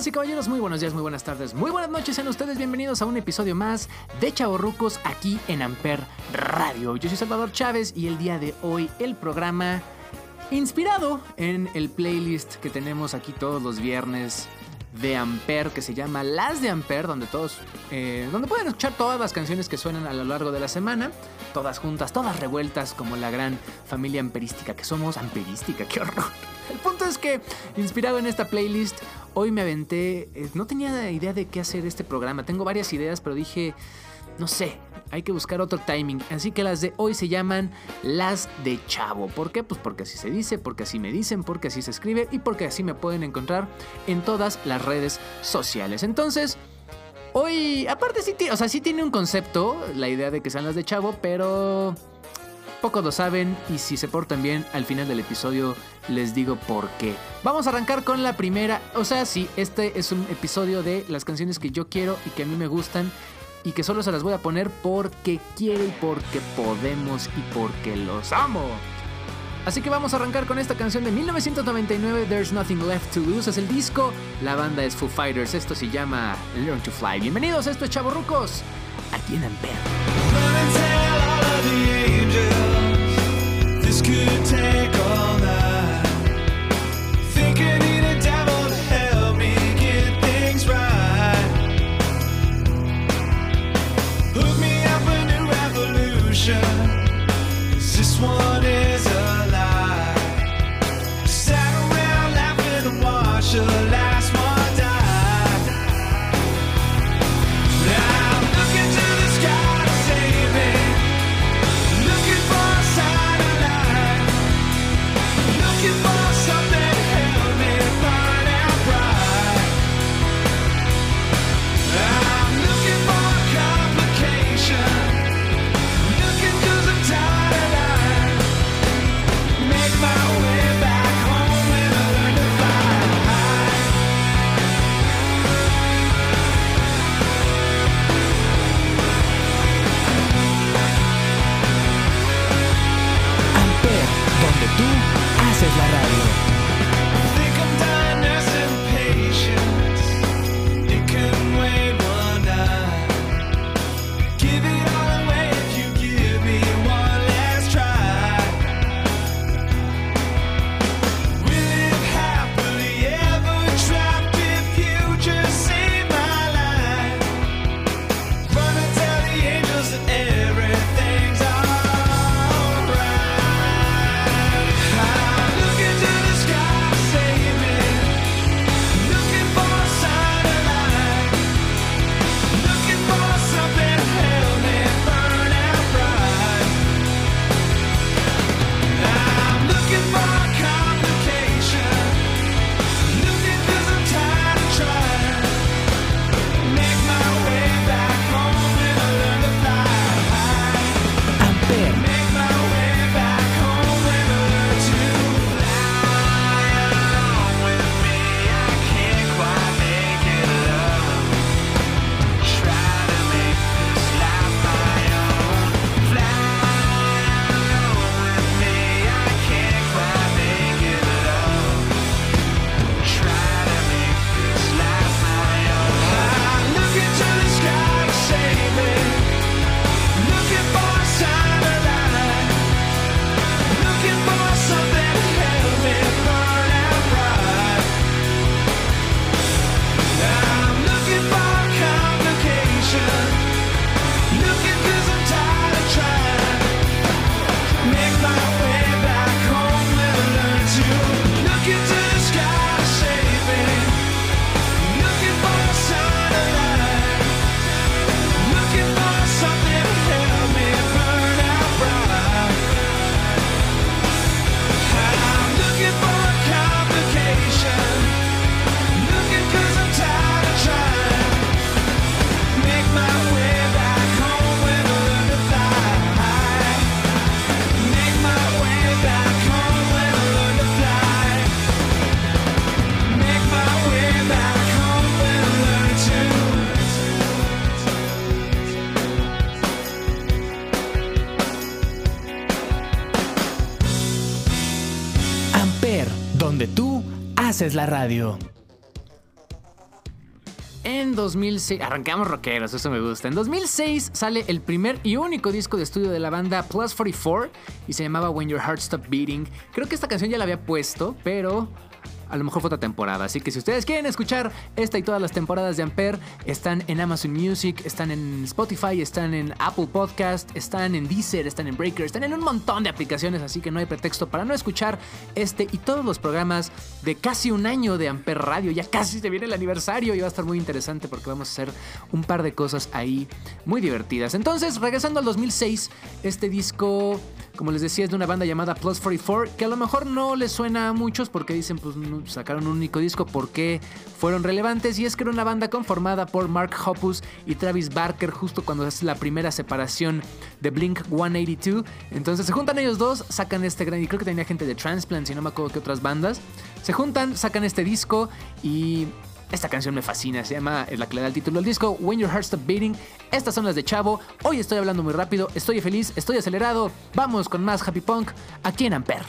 Damas y caballeros, muy buenos días, muy buenas tardes, muy buenas noches. Sean ustedes bienvenidos a un episodio más de Chavorrucos aquí en Amper Radio. Yo soy Salvador Chávez y el día de hoy el programa inspirado en el playlist que tenemos aquí todos los viernes de Amper que se llama Las de Amper, donde todos, eh, donde pueden escuchar todas las canciones que suenan a lo largo de la semana, todas juntas, todas revueltas como la gran familia amperística que somos. Amperística, qué horror. El punto es que, inspirado en esta playlist, hoy me aventé, eh, no tenía idea de qué hacer este programa, tengo varias ideas, pero dije, no sé, hay que buscar otro timing. Así que las de hoy se llaman las de chavo. ¿Por qué? Pues porque así se dice, porque así me dicen, porque así se escribe y porque así me pueden encontrar en todas las redes sociales. Entonces, hoy, aparte sí, o sea, sí tiene un concepto, la idea de que sean las de chavo, pero pocos lo saben y si se portan bien, al final del episodio les digo por qué. Vamos a arrancar con la primera, o sea, sí, este es un episodio de las canciones que yo quiero y que a mí me gustan y que solo se las voy a poner porque quiero y porque podemos y porque los amo. Así que vamos a arrancar con esta canción de 1999, There's Nothing Left to Lose, es el disco, la banda es Foo Fighters, esto se llama Learn to Fly. Bienvenidos, esto es Chavorrucos, aquí en Amper. picture is this one haces la radio. En 2006, arrancamos rockeros, eso me gusta. En 2006 sale el primer y único disco de estudio de la banda Plus 44 y se llamaba When Your Heart Stopped Beating. Creo que esta canción ya la había puesto, pero a lo mejor fue otra temporada. Así que si ustedes quieren escuchar esta y todas las temporadas de Ampere, están en Amazon Music, están en Spotify, están en Apple Podcast, están en Deezer, están en Breaker, están en un montón de aplicaciones, así que no hay pretexto para no escuchar este y todos los programas de casi un año de Ampere Radio. Ya casi se viene el aniversario y va a estar muy interesante porque vamos a hacer un par de cosas ahí muy divertidas. Entonces, regresando al 2006, este disco como les decía, es de una banda llamada Plus 44, que a lo mejor no les suena a muchos porque dicen, pues sacaron un único disco, ¿por qué fueron relevantes? Y es que era una banda conformada por Mark Hoppus y Travis Barker justo cuando es la primera separación de Blink 182. Entonces se juntan ellos dos, sacan este gran, y creo que tenía gente de Transplant, si no me acuerdo que otras bandas. Se juntan, sacan este disco y esta canción me fascina, se llama, es la que le da el título al disco, When Your Heart Stop Beating. Estas son las de Chavo. Hoy estoy hablando muy rápido, estoy feliz, estoy acelerado. Vamos con más Happy Punk aquí en Ampere.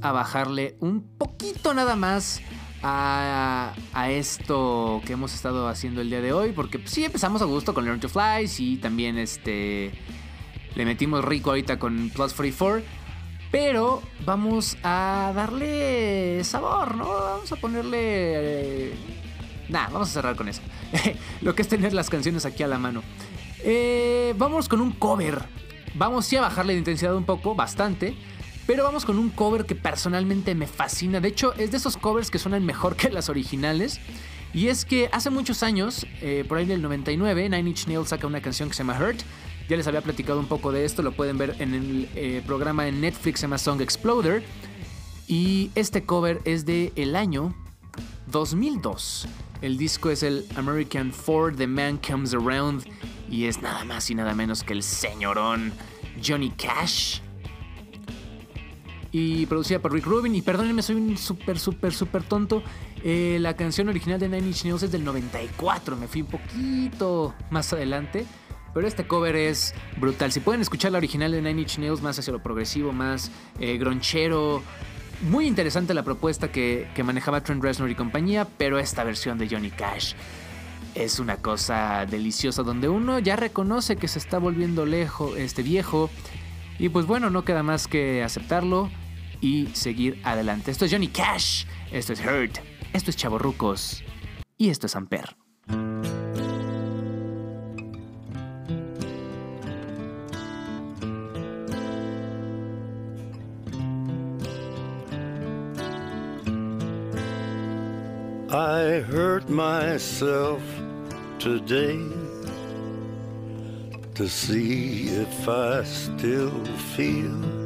A bajarle un poquito nada más a, a esto que hemos estado haciendo el día de hoy, porque pues, sí empezamos a gusto con Learn to Fly, sí también este le metimos rico ahorita con Plus 44, pero vamos a darle sabor, ¿no? Vamos a ponerle eh, Nah, vamos a cerrar con eso. Lo que es tener las canciones aquí a la mano. Eh, vamos con un cover. Vamos sí a bajarle de intensidad un poco, bastante. Pero vamos con un cover que personalmente me fascina. De hecho, es de esos covers que suenan mejor que las originales. Y es que hace muchos años, eh, por ahí del 99, Nine Inch Nails saca una canción que se llama Hurt. Ya les había platicado un poco de esto, lo pueden ver en el eh, programa en Netflix, se llama Song Exploder. Y este cover es de el año 2002. El disco es el American Ford, The Man Comes Around. Y es nada más y nada menos que el señorón Johnny Cash. Y producida por Rick Rubin. Y perdónenme, soy un súper, súper, súper tonto. Eh, la canción original de Nine Inch Nails es del 94. Me fui un poquito más adelante. Pero este cover es brutal. Si pueden escuchar la original de Nine Inch Nails, más hacia lo progresivo, más eh, gronchero. Muy interesante la propuesta que, que manejaba Trent Reznor y compañía, pero esta versión de Johnny Cash es una cosa deliciosa donde uno ya reconoce que se está volviendo lejos, este viejo. Y pues bueno, no queda más que aceptarlo y seguir adelante. Esto es Johnny Cash, esto es Hurt, esto es Chavorrucos y esto es Amper. I hurt myself today to see if I still feel.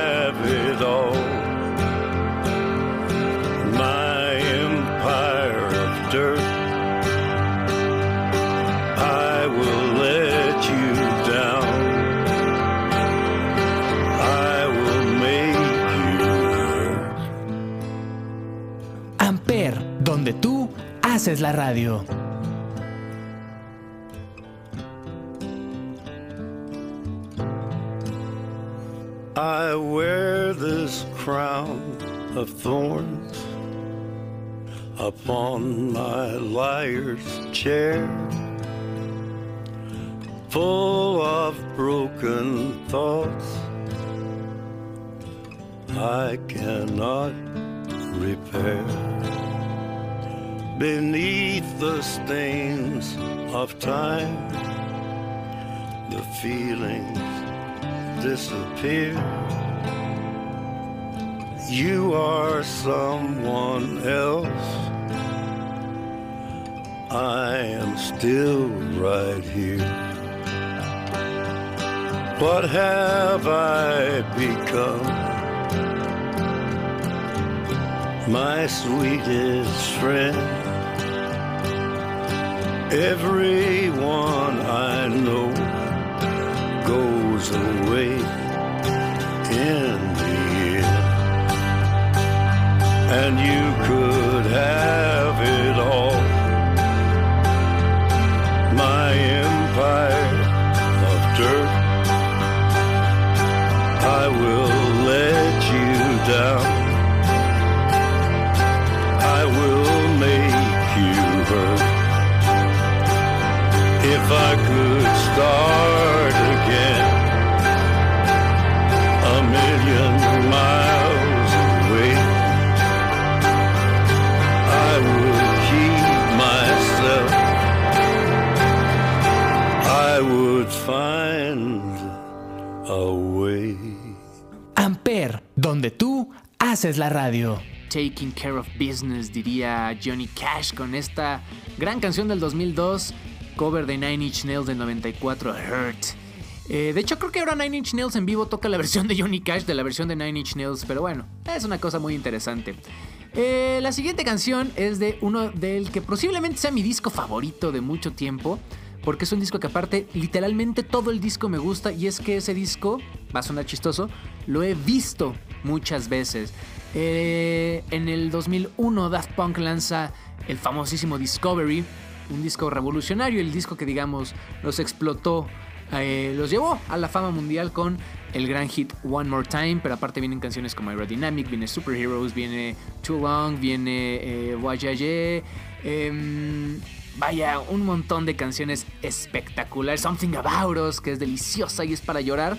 haces la radio. I wear this crown of thorns upon my liar's chair, full of broken thoughts I cannot repair. Beneath the stains of time, the feelings disappear. You are someone else. I am still right here. What have I become? My sweetest friend. Everyone I know goes away in the end. And you could have it all. My empire of dirt. I will let you down. I could start again a million miles away, I would keep myself. I would find a way. Amper, donde tú haces la radio. Taking care of business, diría Johnny Cash con esta gran canción del 2002, cover de Nine Inch Nails del 94, Hurt. Eh, de hecho, creo que ahora Nine Inch Nails en vivo toca la versión de Johnny Cash de la versión de Nine Inch Nails, pero bueno, es una cosa muy interesante. Eh, la siguiente canción es de uno del que posiblemente sea mi disco favorito de mucho tiempo. porque es un disco que aparte literalmente todo el disco me gusta y es que ese disco, va a sonar chistoso, lo he visto muchas veces. Eh, en el 2001 Daft Punk lanza el famosísimo Discovery, un disco revolucionario, el disco que digamos los explotó, eh, los llevó a la fama mundial con el gran hit One More Time, pero aparte vienen canciones como Aerodynamic, viene Superheroes, viene Too Long, viene eh, em, vaya, un montón de canciones espectaculares, Something About Us, que es deliciosa y es para llorar.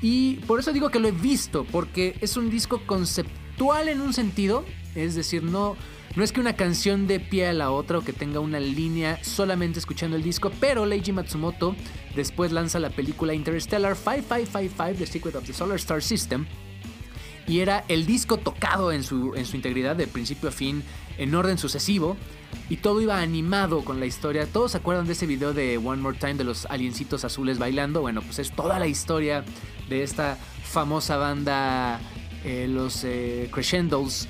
Y por eso digo que lo he visto, porque es un disco conceptual en un sentido, es decir, no, no es que una canción dé pie a la otra o que tenga una línea solamente escuchando el disco, pero Leiji Matsumoto después lanza la película Interstellar 5555, The Secret of the Solar Star System, y era el disco tocado en su, en su integridad, de principio a fin, en orden sucesivo, y todo iba animado con la historia. ¿Todos se acuerdan de ese video de One More Time de los aliencitos azules bailando? Bueno, pues es toda la historia de esta famosa banda, eh, los eh, Crescendos,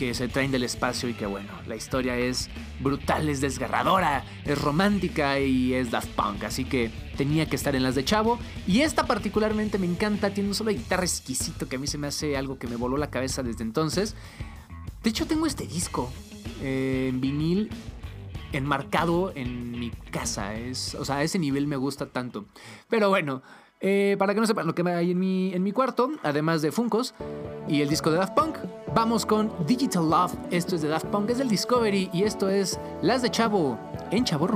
que se traen del espacio y que bueno, la historia es brutal, es desgarradora, es romántica y es Daft Punk, así que tenía que estar en las de Chavo. Y esta particularmente me encanta, tiene un solo guitarra exquisito que a mí se me hace algo que me voló la cabeza desde entonces. De hecho tengo este disco eh, en vinil enmarcado en mi casa, es, o sea, a ese nivel me gusta tanto. Pero bueno, eh, para que no sepan lo que hay en mi, en mi cuarto, además de Funkos y el disco de Daft Punk, vamos con Digital Love. Esto es de Daft Punk, es del Discovery y esto es Las de Chavo en Chavo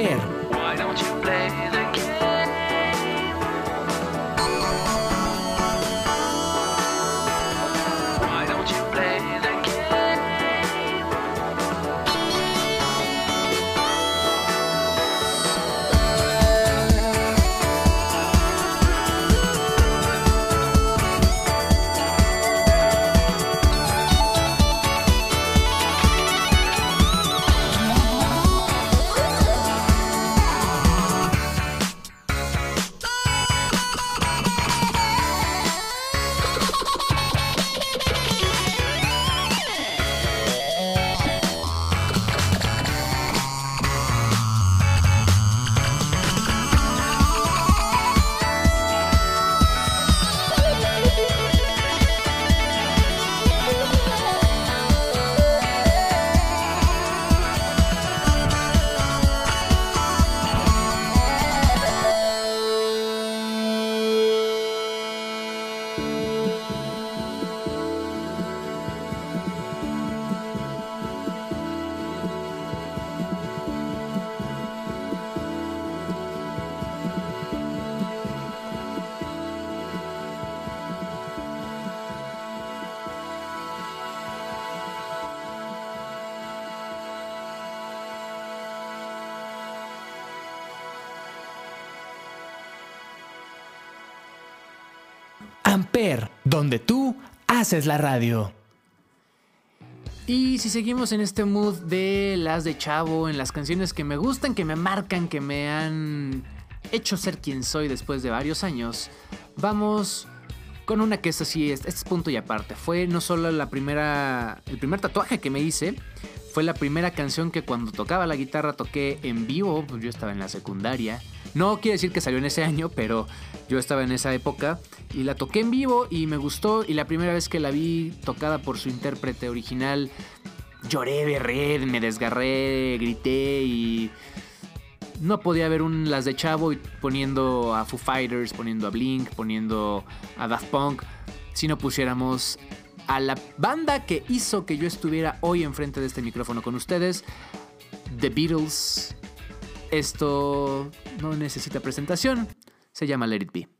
Amper, Donde tú haces la radio. Y si seguimos en este mood de las de Chavo, en las canciones que me gustan, que me marcan, que me han hecho ser quien soy después de varios años, vamos con una que es así, este es punto y aparte. Fue no solo la primera, el primer tatuaje que me hice, fue la primera canción que cuando tocaba la guitarra toqué en vivo, pues yo estaba en la secundaria. No quiere decir que salió en ese año, pero yo estaba en esa época y la toqué en vivo y me gustó y la primera vez que la vi tocada por su intérprete original, lloré, berré, me desgarré, grité y no podía ver un las de Chavo poniendo a Foo Fighters, poniendo a Blink, poniendo a Daft Punk, si no pusiéramos a la banda que hizo que yo estuviera hoy enfrente de este micrófono con ustedes, The Beatles. Esto no necesita presentación, se llama Let It Be.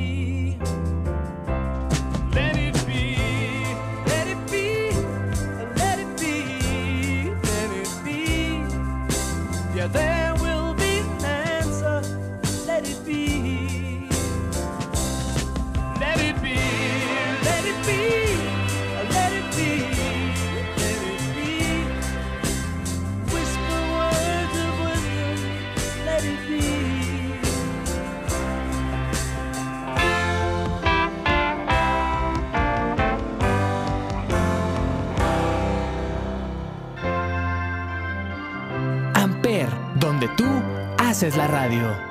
Haces la radio.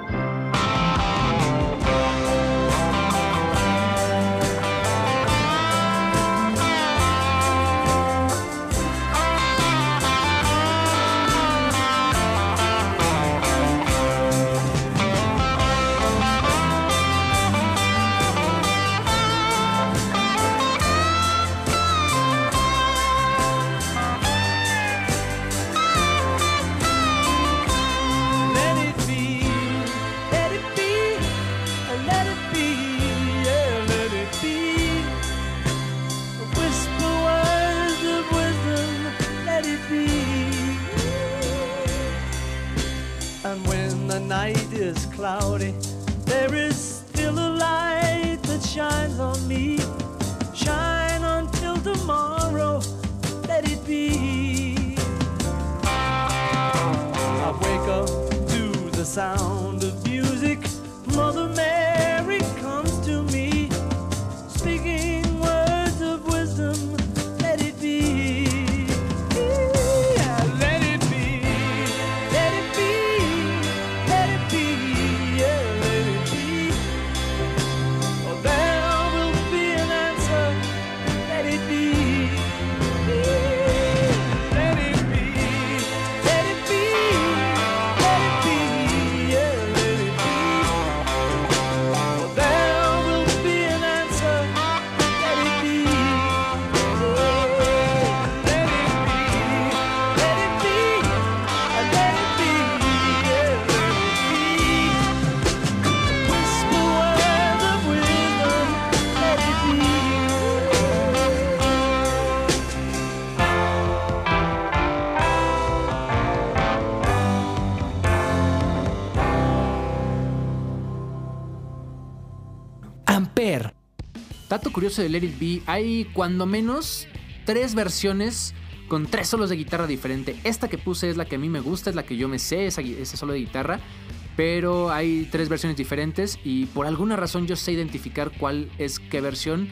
Dato curioso de Let It Be, hay cuando menos tres versiones con tres solos de guitarra diferente. Esta que puse es la que a mí me gusta, es la que yo me sé, ese solo de guitarra. Pero hay tres versiones diferentes y por alguna razón yo sé identificar cuál es qué versión.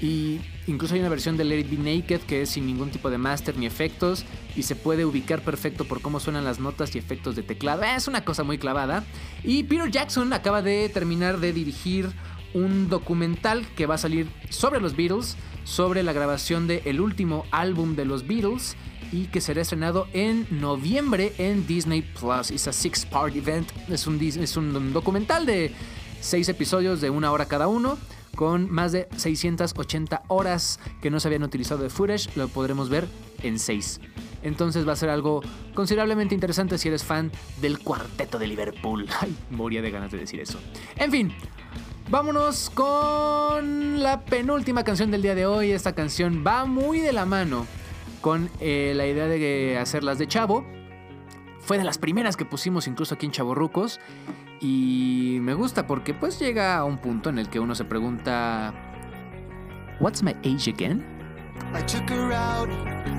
Y incluso hay una versión de Let It Be Naked que es sin ningún tipo de master ni efectos y se puede ubicar perfecto por cómo suenan las notas y efectos de teclado. Es una cosa muy clavada. Y Peter Jackson acaba de terminar de dirigir un documental que va a salir sobre los Beatles, sobre la grabación del último álbum de los Beatles y que será estrenado en noviembre en Disney Plus. Es a six-part event. Es un, es un documental de seis episodios de una hora cada uno con más de 680 horas que no se habían utilizado de footage, lo podremos ver en 6. Entonces va a ser algo considerablemente interesante si eres fan del cuarteto de Liverpool. Ay, moría de ganas de decir eso. En fin, vámonos con la penúltima canción del día de hoy. Esta canción va muy de la mano con eh, la idea de hacerlas de chavo. Fue de las primeras que pusimos incluso aquí en Chavorrucos. Y me gusta porque pues llega a un punto en el que uno se pregunta, ¿What's my age again? I took her out.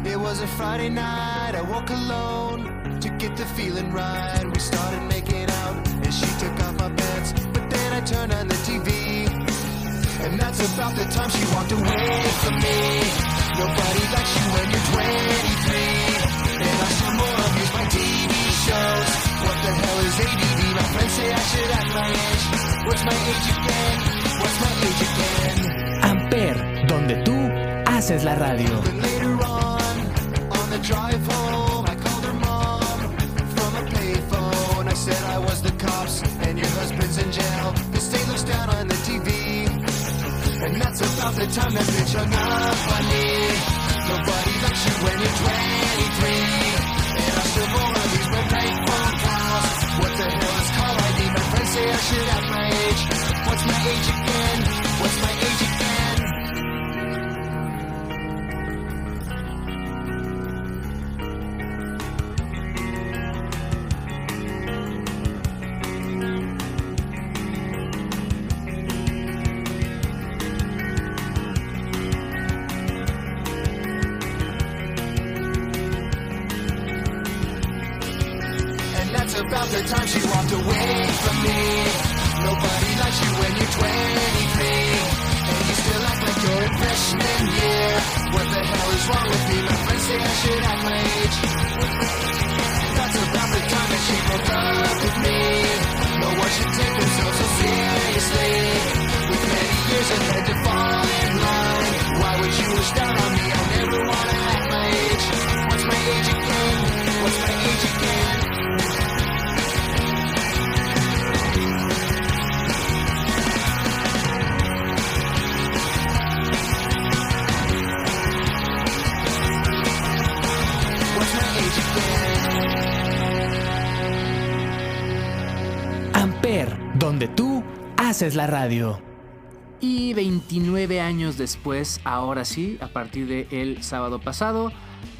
It was a Friday night. I woke alone to get the feeling right. We started making out, and she took off my pants. Turned on the TV, and that's about the time she walked away from me. Nobody likes you when you're 23, and I still more abuse my TV shows. What the hell is ADD? My friends say I should act my age. What's my age again? What's my age again? Amper, donde tú haces la radio. Later on, on the drive home, I called her mom from a payphone. I said I was the cops and your husband's in jail. The state looks down on the TV. And that's about the time that bitch hung up on me. Nobody likes you when you're 23. Haces la radio. Y 29 años después, ahora sí, a partir del sábado pasado,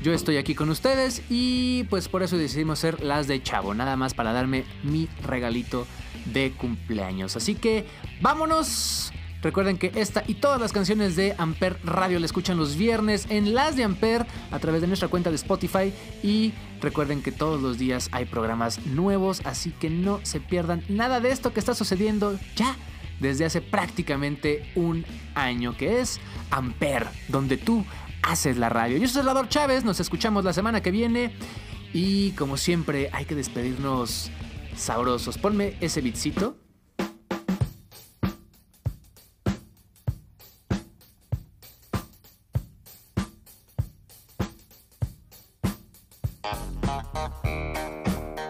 yo estoy aquí con ustedes y pues por eso decidimos hacer las de Chavo, nada más para darme mi regalito de cumpleaños. Así que vámonos. Recuerden que esta y todas las canciones de Amper Radio la escuchan los viernes en las de Amper a través de nuestra cuenta de Spotify y recuerden que todos los días hay programas nuevos, así que no se pierdan nada de esto que está sucediendo ya desde hace prácticamente un año, que es Amper, donde tú haces la radio. Yo soy Salvador Chávez, nos escuchamos la semana que viene y como siempre hay que despedirnos sabrosos. Ponme ese bitcito.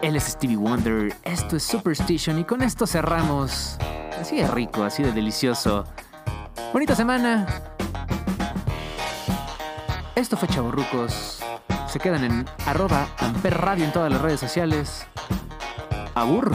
Él es Stevie Wonder, esto es Superstition y con esto cerramos. Así de rico, así de delicioso. Bonita semana. Esto fue Chavorrucos. Se quedan en arroba Amper Radio en todas las redes sociales. Abur.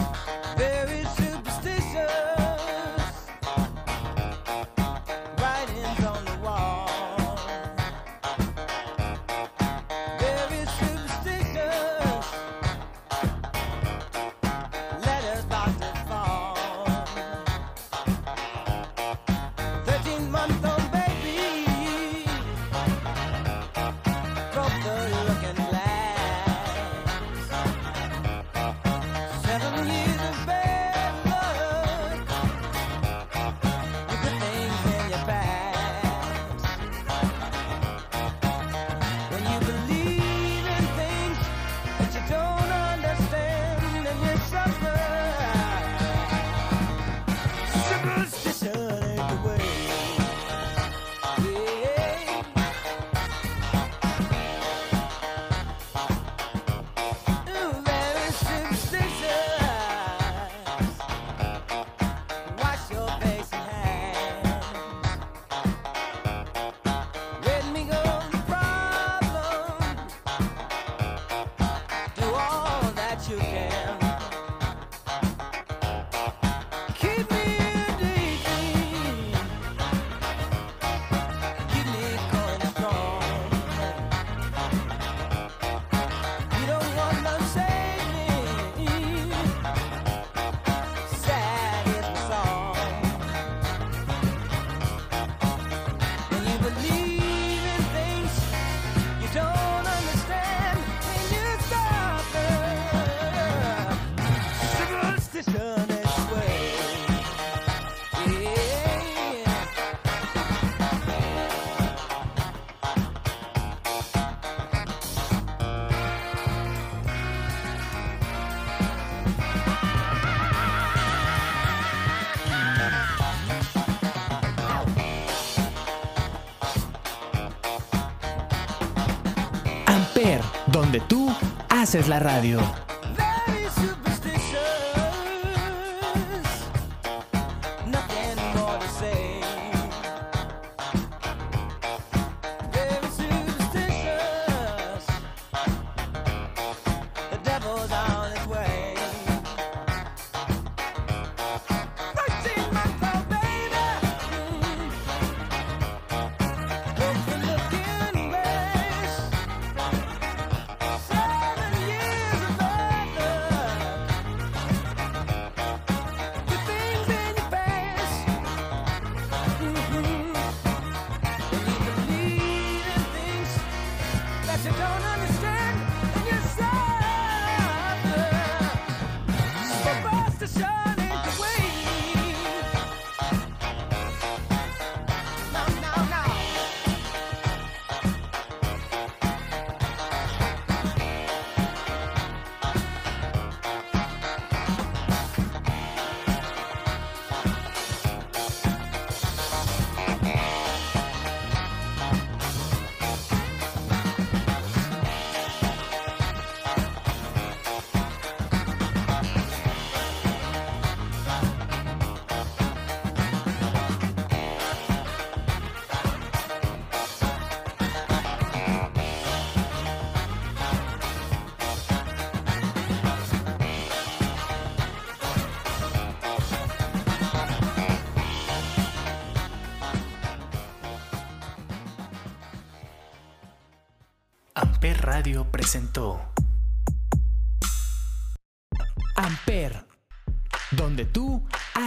Tú haces la radio.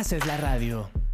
Haces la radio.